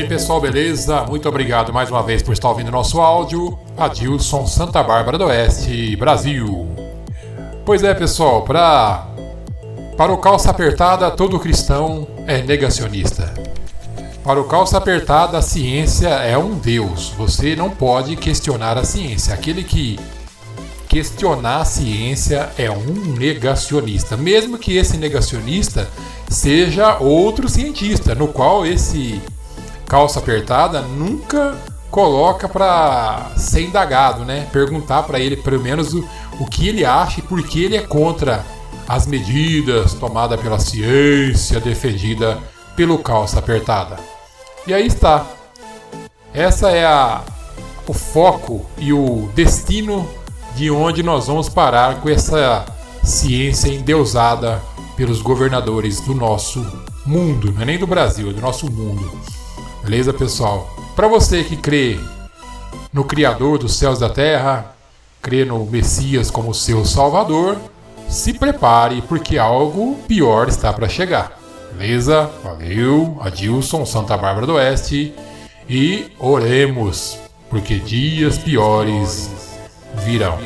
aí pessoal, beleza? Muito obrigado mais uma vez por estar ouvindo nosso áudio. Adilson Santa Bárbara do Oeste, Brasil. Pois é, pessoal, para para o calça apertada, todo cristão é negacionista. Para o calça apertada, a ciência é um deus. Você não pode questionar a ciência. Aquele que questionar a ciência é um negacionista, mesmo que esse negacionista seja outro cientista, no qual esse calça apertada nunca coloca para ser indagado, né? Perguntar para ele pelo menos o, o que ele acha e por que ele é contra as medidas tomadas pela ciência defendida pelo calça apertada. E aí está. Essa é a, o foco e o destino de onde nós vamos parar com essa ciência endeusada pelos governadores do nosso mundo, não é nem do Brasil, é do nosso mundo. Beleza, pessoal? Para você que crê no Criador dos céus e da terra, crê no Messias como seu Salvador, se prepare porque algo pior está para chegar. Beleza? Valeu, Adilson, Santa Bárbara do Oeste. E oremos, porque dias piores virão.